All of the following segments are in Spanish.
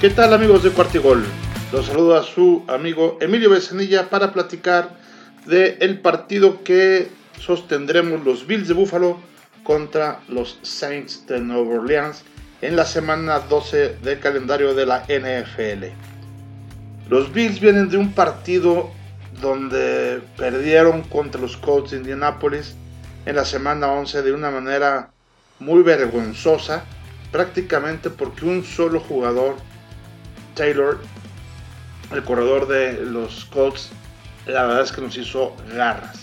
¿Qué tal amigos de Cuartigol? Los saluda su amigo Emilio Becenilla para platicar del el partido que sostendremos los Bills de Buffalo contra los Saints de Nueva Orleans en la semana 12 del calendario de la NFL. Los Bills vienen de un partido donde perdieron contra los Colts de Indianapolis en la semana 11 de una manera muy vergonzosa, prácticamente porque un solo jugador Taylor, el corredor de los Colts, la verdad es que nos hizo garras.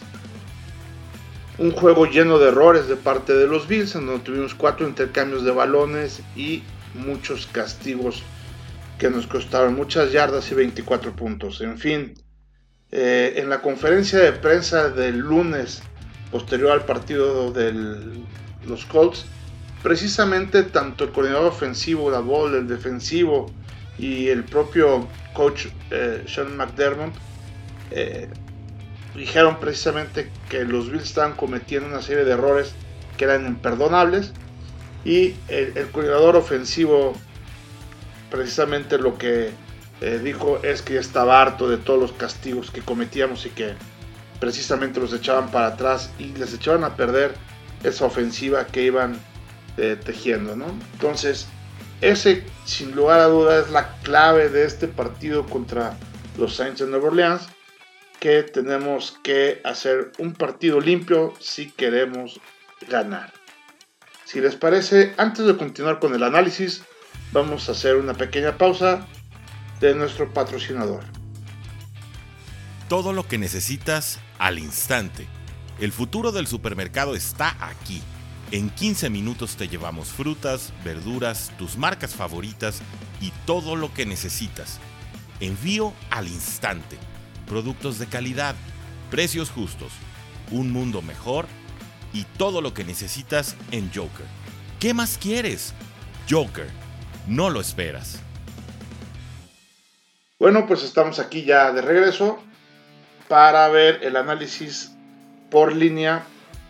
Un juego lleno de errores de parte de los Bills, en donde tuvimos cuatro intercambios de balones y muchos castigos que nos costaron muchas yardas y 24 puntos. En fin, eh, en la conferencia de prensa del lunes posterior al partido de los Colts, precisamente tanto el coordinador ofensivo, la ball, el defensivo, y el propio coach eh, Sean McDermott eh, dijeron precisamente que los Bills estaban cometiendo una serie de errores que eran imperdonables y el, coordinador ofensivo precisamente lo que eh, dijo es que estaba harto de todos los castigos que cometíamos y que precisamente los echaban para atrás y les echaban a perder esa ofensiva que iban tejiendo, ¿no? Entonces, ese, sin lugar a dudas, es la clave de este partido contra los Saints de Nueva Orleans, que tenemos que hacer un partido limpio si queremos ganar. Si les parece, antes de continuar con el análisis, vamos a hacer una pequeña pausa de nuestro patrocinador. Todo lo que necesitas al instante. El futuro del supermercado está aquí en 15 minutos te llevamos frutas, verduras, tus marcas favoritas y todo lo que necesitas. Envío al instante. Productos de calidad, precios justos, un mundo mejor y todo lo que necesitas en Joker. ¿Qué más quieres? Joker, no lo esperas. Bueno, pues estamos aquí ya de regreso para ver el análisis por línea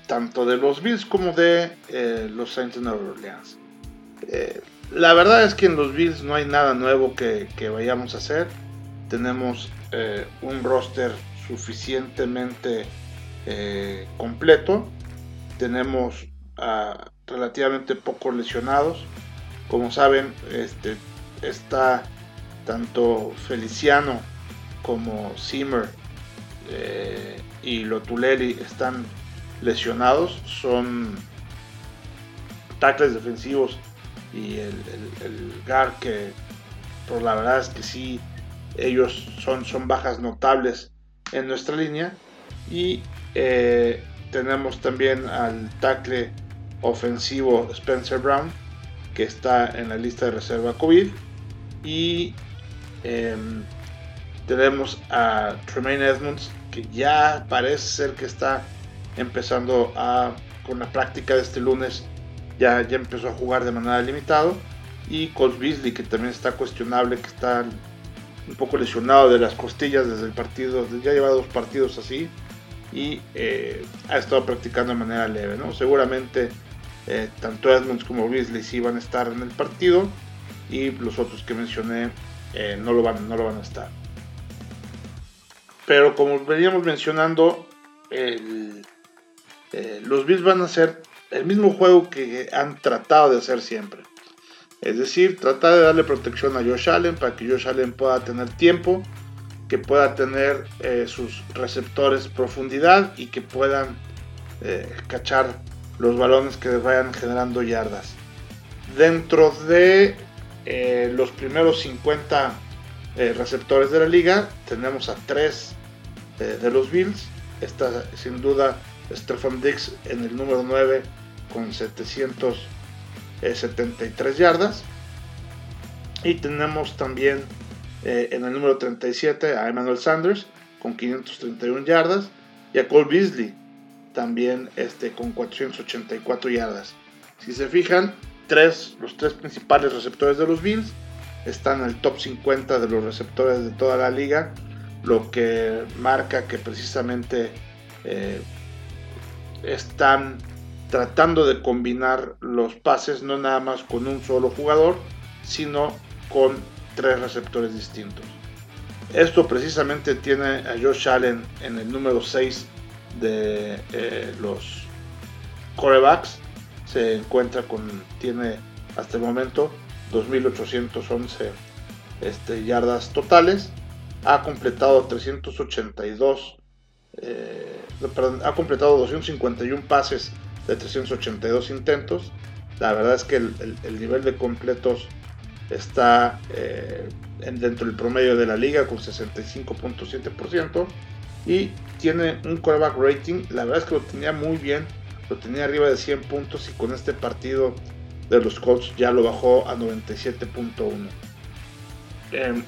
tanto de los Bills como de eh, los Saints de Nueva Orleans. Eh, la verdad es que en los Bills no hay nada nuevo que, vayamos a hacer. Tenemos eh, un roster suficientemente completo. Tenemos relativamente pocos lesionados. Como saben, este, está tanto Feliciano como Zimmer y Lotulelli están lesionados son tackles defensivos y el, GAR que por la verdad es que sí ellos son, son bajas notables en nuestra línea. Y eh, tenemos también al tackle ofensivo Spencer Brown que está en la lista de reserva COVID. Y em, tenemos a Tremaine Edmonds que ya parece ser que está empezando a, con la práctica de este lunes, ya, ya empezó a jugar de manera limitada. Y Colt Beasley, que también está cuestionable, que está un poco lesionado de las costillas desde el partido, ya lleva dos partidos así y eh, ha estado practicando de manera leve. ¿no? Seguramente eh, tanto Edmonds como Beasley sí van a estar en el partido y los otros que mencioné eh, no, lo van, no lo van a estar. Pero como veníamos mencionando, el, eh, los Bills van a hacer el mismo juego que han tratado de hacer siempre. Es decir, tratar de darle protección a Josh Allen para que Josh Allen pueda tener tiempo, que pueda tener eh, sus receptores profundidad y que puedan eh, cachar los balones que vayan generando yardas. Dentro de los primeros 50 receptores de la liga, tenemos a 3 de los Bills. Esta sin duda Stefan Dix en el número 9 con 773 yardas. Y tenemos también eh, en el número 37 a Emmanuel Sanders con 531 yardas. Y a Cole Beasley también este, con 484 yardas. Si se fijan, tres, los tres principales receptores de los Bills están en el top 50 de los receptores de toda la liga. Lo que marca que precisamente eh, están tratando de combinar los pases no nada más con un solo jugador, sino con tres receptores distintos. Esto precisamente tiene a Josh Allen en el número 6 de eh, los corebacks. Se encuentra con, tiene hasta el momento 2.811 este, yardas totales. Ha completado 382, eh, ha completado 251 pases de 382 intentos. La verdad es que el, nivel de completos está eh, dentro del promedio de la liga con 65.7% y tiene un quarterback rating, la verdad es que lo tenía muy bien, lo tenía arriba de 100 puntos y con este partido de los Colts ya lo bajó a 97.1. Em,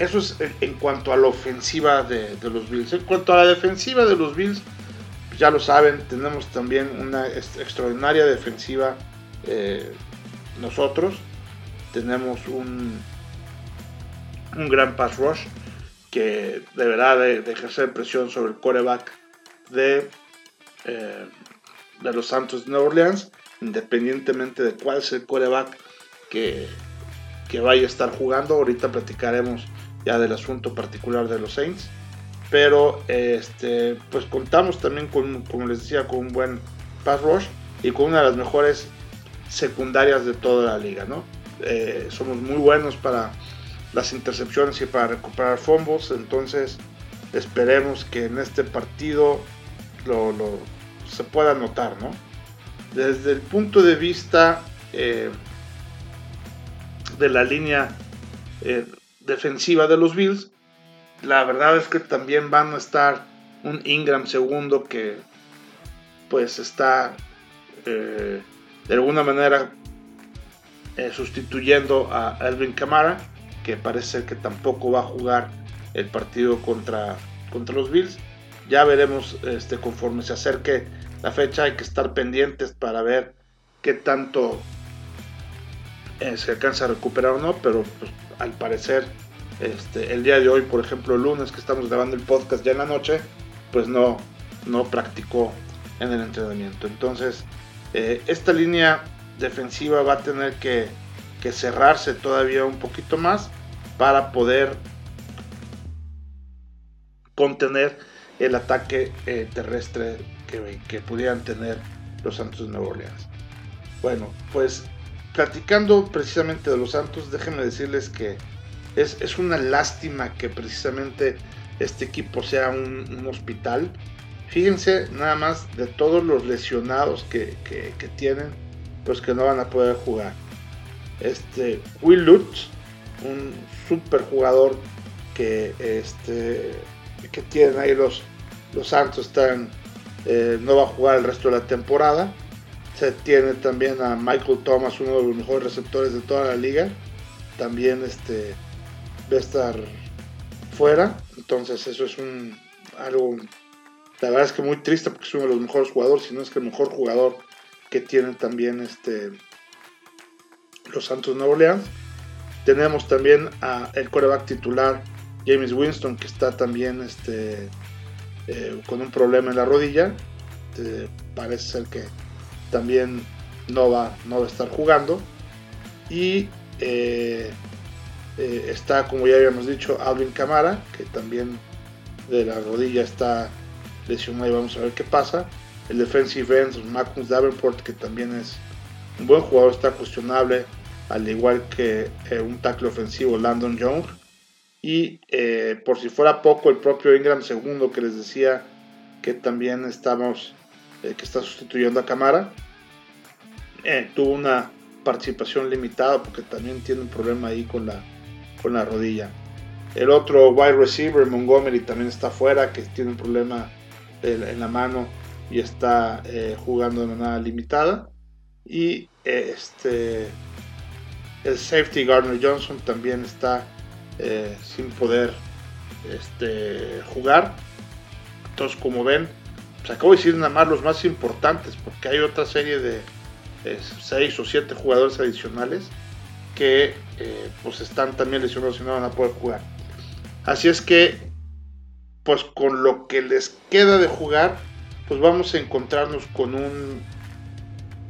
eso es en, cuanto a la ofensiva de, los Bills. En cuanto a la defensiva de los Bills, ya lo saben, tenemos también una extraordinaria defensiva eh, nosotros. Tenemos un, un gran pass rush que deberá de, ejercer presión sobre el coreback de, eh, de los Santos de Nueva Orleans, independientemente de cuál sea el coreback que, que vaya a estar jugando. Ahorita platicaremos ya del asunto particular de los Saints. Pero este, pues contamos también con, como les decía, con un buen pass rush y con una de las mejores secundarias de toda la liga, ¿no? Eh, somos muy buenos para las intercepciones y para recuperar fumbles. Entonces esperemos que en este partido lo, se pueda notar. ¿no? Desde el punto de vista eh, de la línea eh, defensiva de los Bills, la verdad es que también van a estar un Ingram segundo que pues está eh, de alguna manera sustituyendo a Elvin Kamara que parece que tampoco va a jugar el partido contra, contra los Bills. Ya veremos este, conforme se acerque la fecha, hay que estar pendientes para ver qué tanto eh, se alcanza a recuperar o no, pero pues, al parecer este, el día de hoy, por ejemplo, el lunes que estamos grabando el podcast ya en la noche, pues no, no practicó en el entrenamiento. Entonces, eh, esta línea defensiva va a tener que que cerrarse todavía un poquito más para poder contener el ataque eh, terrestre que, pudieran tener los Santos de Nueva Orleans. Bueno, pues platicando precisamente de los Santos, déjenme decirles que es, una lástima que precisamente este equipo sea un, hospital. Fíjense nada más de todos los lesionados que, que tienen, pues que no van a poder jugar. Este, Will Lutz, un super jugador que, este, que tienen ahí los, los Santos, están, eh, no va a jugar el resto de la temporada. Se tiene también a Michael Thomas, uno de los mejores receptores de toda la liga. También este, va a estar fuera. Entonces eso es un algo, la verdad es que muy triste porque es uno de los mejores jugadores, si no es que el mejor jugador que tiene también este, los Santos Nueva Orleans. Tenemos también a el coreback titular James Winston que está también este, eh, con un problema en la rodilla. Eh, parece ser que también no va, no va a estar jugando. Y eh, está, como ya habíamos dicho, Alvin Camara, que también de la rodilla está lesionado y vamos a ver qué pasa. El defensive end, Marcus Davenport, que también es un buen jugador, está cuestionable al igual que eh, un tackle ofensivo Landon Young. Y eh, por si fuera poco, el propio Ingram segundo que les decía que también estamos, eh, que está sustituyendo a Camara, tuvo una participación limitada porque también tiene un problema ahí con la, con la rodilla. El otro wide receiver, Montgomery, también está fuera, que tiene un problema en la mano y está jugando de manera limitada. Y este el safety Gardner Johnson también está eh, sin poder este, jugar. Entonces, como ven, acabo de decir nada más los más importantes, porque hay otra serie de 6 o 7 jugadores adicionales que eh, pues están también lesionados y no van a poder jugar. Así es que, pues con lo que les queda de jugar, pues vamos a encontrarnos con un,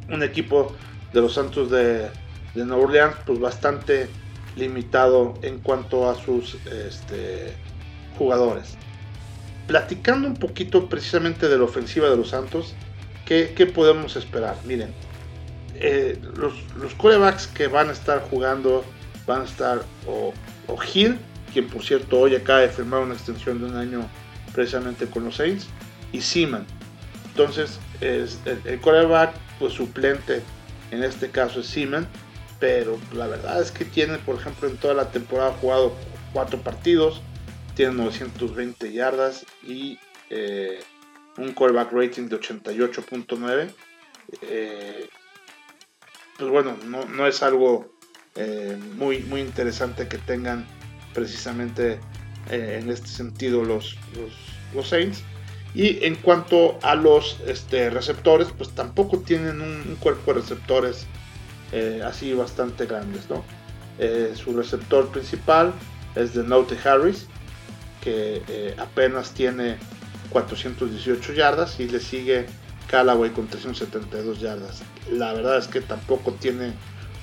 un equipo de los Santos de de Nueva Orleans, pues bastante limitado en cuanto a sus este, jugadores. Platicando un poquito precisamente de la ofensiva de los Santos, ¿qué, podemos esperar? Miren, eh, los, los corebacks que van a estar jugando van a estar o, o Hill, quien por cierto hoy acaba de firmar una extensión de un año precisamente con los Saints, y Seaman. Entonces, es el, el coreback pues, suplente en este caso es Seaman, pero la verdad es que tiene, por ejemplo, en toda la temporada jugado cuatro partidos, tiene 920 yardas y eh, un callback rating de 88.9. Eh, pues bueno, no, es algo eh, muy, muy interesante que tengan precisamente en este sentido los, los, Saints. Y en cuanto a los este, receptores, pues tampoco tienen un, cuerpo de receptores así bastante grandes. ¿no? su receptor principal es de Note Harris, que eh, apenas tiene 418 yardas y le sigue Callaway con 372 yardas. La verdad es que tampoco tiene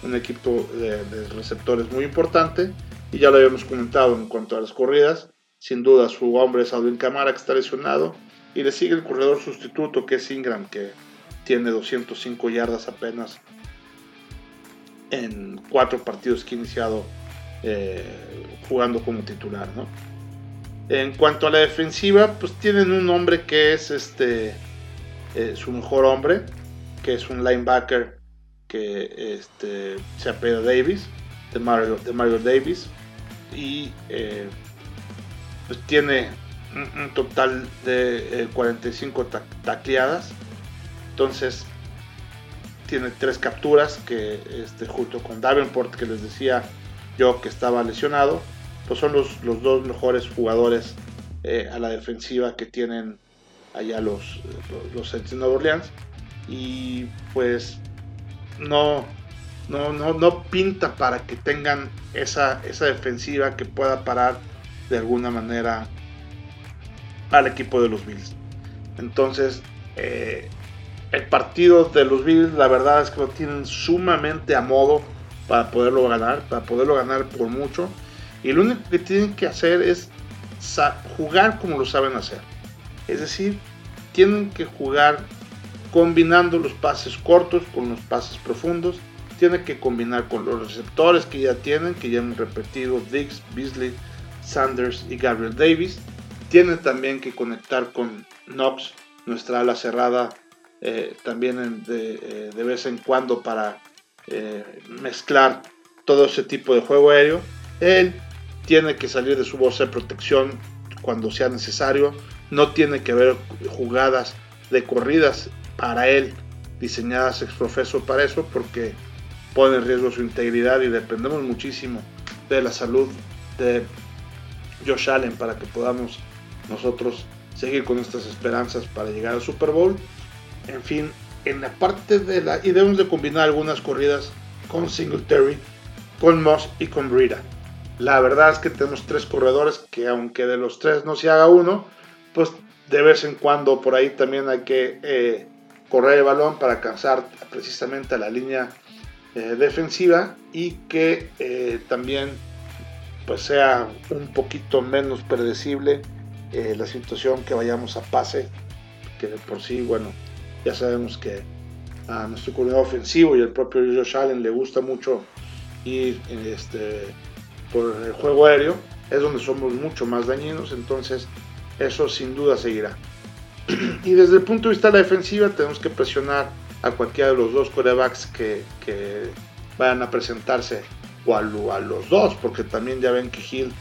un equipo de, receptores muy importante y ya lo habíamos comentado en cuanto a las corridas. Sin duda su hombre es Alvin Camara que está lesionado y le sigue el corredor sustituto que es Ingram que tiene 205 yardas apenas en cuatro partidos que ha iniciado eh, jugando como titular, ¿no? En cuanto a la defensiva, pues tienen un hombre que es este eh, su mejor hombre, que es un linebacker que este, se apela Davis, de Mario, de Mario Davis, y eh, pues tiene un, total de 45 eh, tacleadas. Entonces tiene tres capturas que este, junto con Davenport que les decía yo que estaba lesionado pues son los, los dos mejores jugadores eh, a la defensiva que tienen allá los, los, de Nueva Orleans. Y pues no, no, no, no pinta para que tengan esa, esa defensiva que pueda parar de alguna manera al equipo de los Bills. Entonces, eh, el partido de los Bills, la verdad es que lo tienen sumamente a modo para poderlo ganar, para poderlo ganar por mucho. Y lo único que tienen que hacer es jugar como lo saben hacer. Es decir, tienen que jugar combinando los pases cortos con los pases profundos. Tienen que combinar con los receptores que ya tienen, que ya han repetido Diggs, Beasley, Sanders y Gabriel Davis. Tienen también que conectar con Knox, nuestra ala cerrada, eh, también eh, de, vez en cuando para eh, mezclar todo ese tipo de juego aéreo. Tiene que salir de su bolsa de protección cuando sea necesario, no tiene que haber jugadas de corridas para él diseñadas ex profeso para eso porque pone en riesgo su integridad y dependemos muchísimo de la salud de Josh Allen para que podamos nosotros seguir con estas esperanzas para llegar al Super Bowl. En fin, en la parte de la... y debemos de combinar algunas corridas con Singletary, con Moss y con Brita. La verdad es que tenemos tres corredores que aunque de los tres no se haga uno, pues de vez en cuando por ahí también hay que eh, correr el balón para alcanzar precisamente a la línea eh, defensiva y que eh, también pues sea un poquito menos predecible la situación que vayamos a pase, que de por sí, bueno, ya sabemos que a nuestro corredor ofensivo y el propio Josh Allen le gusta mucho ir este, por el juego aéreo, es donde somos mucho más dañinos, entonces eso sin duda seguirá. y desde el punto de vista de la defensiva tenemos que presionar a cualquiera de los dos corebacks que, que vayan a presentarse o a, los dos, porque también ya ven que Hill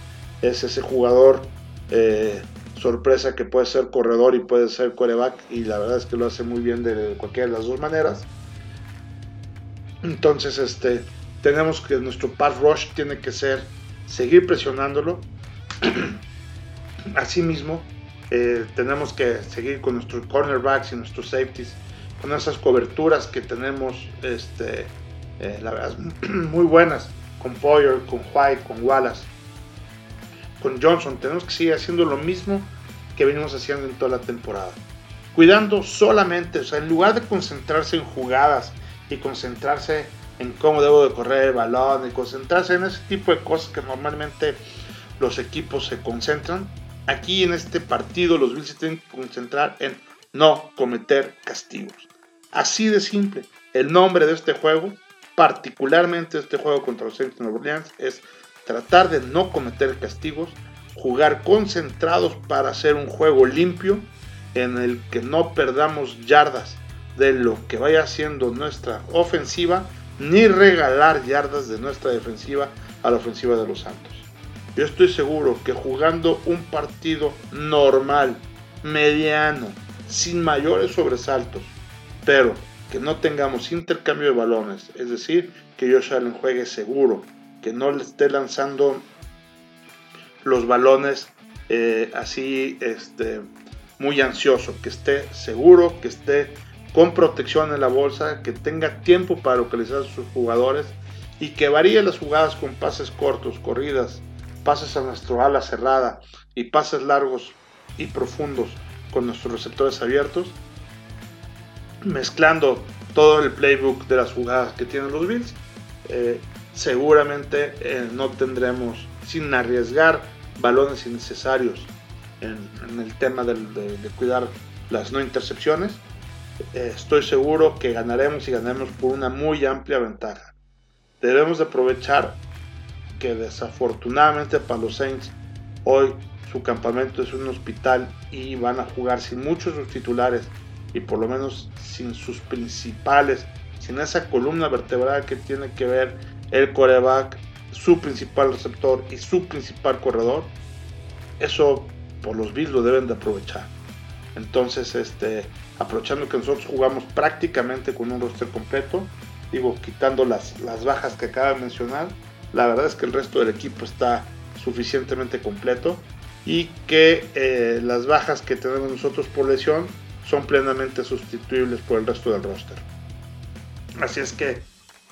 es ese jugador eh, sorpresa que puede ser corredor y puede ser coreback y la verdad es que lo hace muy bien de cualquiera de las dos maneras. Entonces, este, tenemos que nuestro pass rush tiene que ser seguir presionándolo. Asimismo, eh, tenemos que seguir con nuestros cornerbacks y nuestros safeties, con esas coberturas que tenemos, este, eh, muy buenas, con Poyer, con White, con Wallace, con Johnson. Tenemos que seguir haciendo lo mismo que venimos haciendo en toda la temporada. Cuidando solamente, o sea, en lugar de concentrarse en jugadas y concentrarse en cómo debo de correr el balón y concentrarse en ese tipo de cosas que normalmente los equipos se concentran. Aquí en este partido los Bills se tienen que concentrar en no cometer castigos. Así de simple. El nombre de este juego, particularmente este juego contra los Saints de Nueva Orleans, es tratar de no cometer castigos, jugar concentrados para hacer un juego limpio en el que no perdamos yardas de lo que vaya haciendo nuestra ofensiva, ni regalar yardas de nuestra defensiva a la ofensiva de los Santos. Yo estoy seguro que jugando un partido normal, mediano, sin mayores sobresaltos, pero que no tengamos intercambio de balones, es decir, que Josh Allen juegue seguro, que no le esté lanzando los balones eh, así este, muy ansioso, que esté seguro, que esté con protección en la bolsa, que tenga tiempo para localizar a sus jugadores y que varíe las jugadas con pases cortos, corridas, pases a nuestro ala cerrada y pases largos y profundos con nuestros receptores abiertos, mezclando todo el playbook de las jugadas que tienen los Bills, eh, seguramente eh, no tendremos, sin arriesgar balones innecesarios en, el tema de, cuidar las no intercepciones, estoy seguro que ganaremos y ganaremos por una muy amplia ventaja. Debemos de aprovechar que desafortunadamente para los Saints hoy su campamento es un hospital y van a jugar sin muchos sus titulares y por lo menos sin sus principales, sin esa columna vertebral que tiene que ver el coreback, su principal receptor y su principal corredor. Eso por los Bills lo deben de aprovechar. Entonces, este, aprovechando que nosotros jugamos prácticamente con un roster completo, digo, quitando las, las bajas que acabo de mencionar, la verdad es que el resto del equipo está suficientemente completo y que eh, las bajas que tenemos nosotros por lesión son plenamente sustituibles por el resto del roster. Así es que,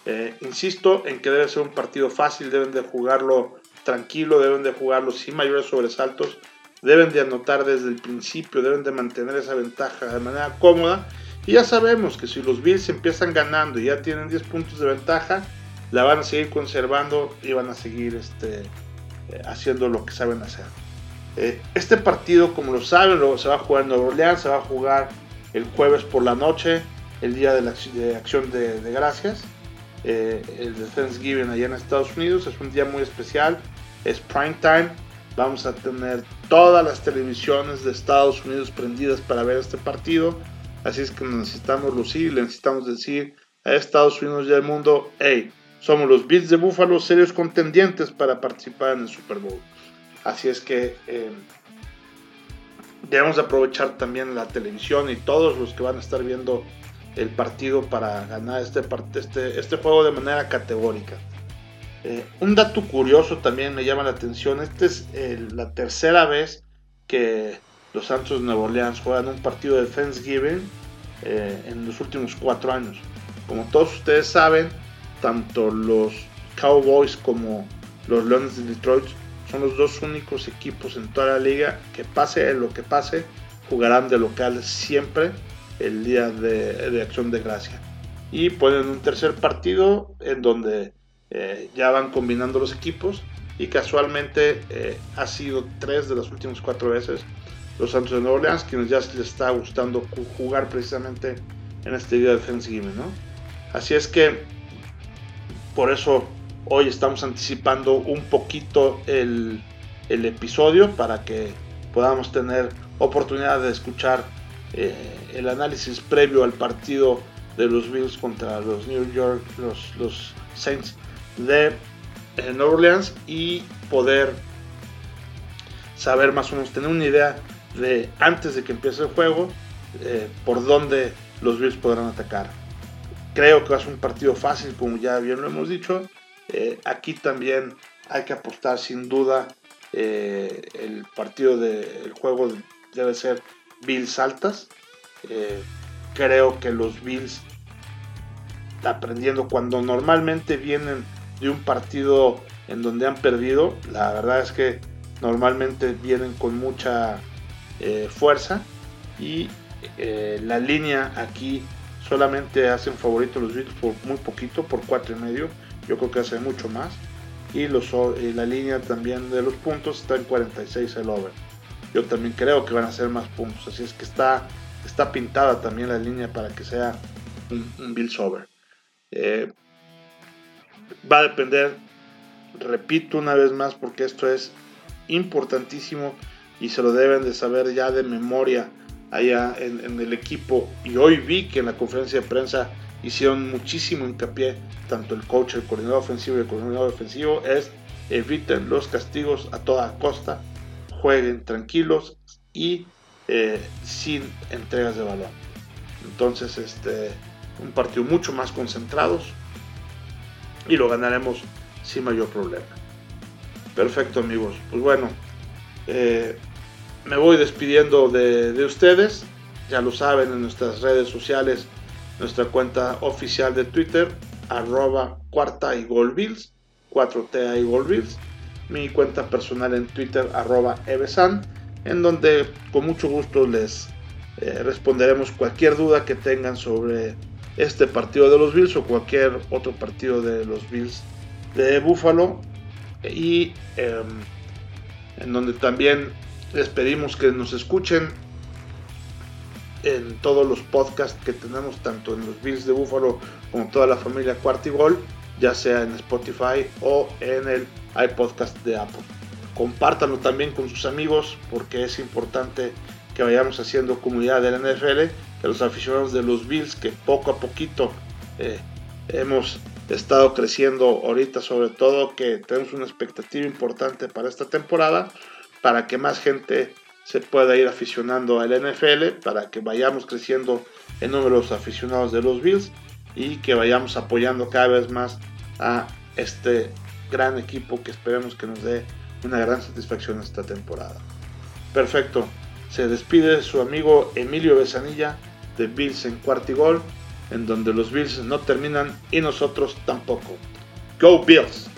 eh, insisto en que debe ser un partido fácil, deben de jugarlo tranquilo, deben de jugarlo sin mayores sobresaltos, deben de anotar desde el principio, deben de mantener esa ventaja de manera cómoda. Y ya sabemos que si los Bills empiezan ganando y ya tienen 10 puntos de ventaja, la van a seguir conservando y van a seguir este, eh, haciendo lo que saben hacer. Eh, este partido, como lo saben, se va a jugar en Nueva Orleans, se va a jugar el jueves por la noche, el día de la acción de, gracias, eh, el de Thanksgiving allá en Estados Unidos. Es un día muy especial, es prime time. Vamos a tener todas las televisiones de Estados Unidos prendidas para ver este partido. Así es que necesitamos lucir, necesitamos decir a Estados Unidos y al mundo, hey, somos los Bills de Buffalo serios contendientes para participar en el Super Bowl. Así es que eh, debemos aprovechar también la televisión y todos los que van a estar viendo el partido para ganar este, este, este juego de manera categórica. Eh, un dato curioso también me llama la atención. Esta es la tercera vez que los Santos de Nueva Orleans juegan un partido de Thanksgiving eh, en los últimos cuatro años. Como todos ustedes saben, tanto los Cowboys como los Leones de Detroit son los dos únicos equipos en toda la liga que pase lo que pase, jugarán de local siempre el día de, acción de gracia. Y ponen un tercer partido en donde eh, ya van combinando los equipos y casualmente eh, ha sido tres de las últimas cuatro veces los Santos de Nueva Orleans quienes ya les está gustando jugar precisamente en este día de Thanksgiving, ¿no? Así es que por eso Hoy estamos anticipando un poquito el, episodio para que podamos tener oportunidad de escuchar eh, el análisis previo al partido de los Bills contra los New York, los, Saints de eh, New Orleans y poder saber más o menos, tener una idea de antes de que empiece el juego, eh, por dónde los Bills podrán atacar. Creo que va a ser un partido fácil, como ya bien lo hemos dicho. Eh, aquí también hay que apostar sin duda. El partido del juego debe ser Bills altas. Creo que los Bills aprendiendo cuando normalmente vienen de un partido en donde han perdido, la verdad es que normalmente vienen con mucha fuerza y la línea aquí solamente hacen favorito los Bills por muy poquito, por cuatro y medio. Yo creo que hacen mucho más. Y, los, la línea también de los puntos está en 46 el over. Yo también creo que van a ser más puntos. Así es que está, está pintada también la línea para que sea un, Bills over. Va a depender, repito una vez más, porque esto es importantísimo y se lo deben de saber ya de memoria allá en, el equipo. Y hoy vi que en la conferencia de prensa hicieron muchísimo hincapié, tanto el coach, el coordinador ofensivo y el coordinador defensivo, es eviten los castigos a toda costa, jueguen tranquilos y eh, sin entregas de balón. Entonces, este, un partido mucho más concentrados y lo ganaremos sin mayor problema. Perfecto amigos, pues bueno, eh, me voy despidiendo de, ustedes. Ya lo saben en nuestras redes sociales, nuestra cuenta oficial de Twitter, arroba cuarta y golbills, 4T y golbills. Mi cuenta personal en Twitter, arroba evesan, en donde con mucho gusto les eh, responderemos cualquier duda que tengan sobre este partido de los Bills o cualquier otro partido de los Bills de Buffalo. Y em, en donde también les pedimos que nos escuchen en todos los podcasts que tenemos, tanto en los Bills de Buffalo como toda la familia Cuartigol, ya sea en Spotify o en el iPodcast de Apple. Compártanlo también con sus amigos porque es importante que vayamos haciendo comunidad del NFL, que los aficionados de los Bills que poco a poquito eh, hemos estado creciendo ahorita, sobre todo que tenemos una expectativa importante para esta temporada para que más gente se pueda ir aficionando al NFL, para que vayamos creciendo en números aficionados de los Bills y que vayamos apoyando cada vez más a este gran equipo que esperemos que nos dé una gran satisfacción esta temporada. Perfecto, se despide su amigo Emilio Besanilla de Bills en Cuartigol, en donde los Bills no terminan y nosotros tampoco. Go Bills!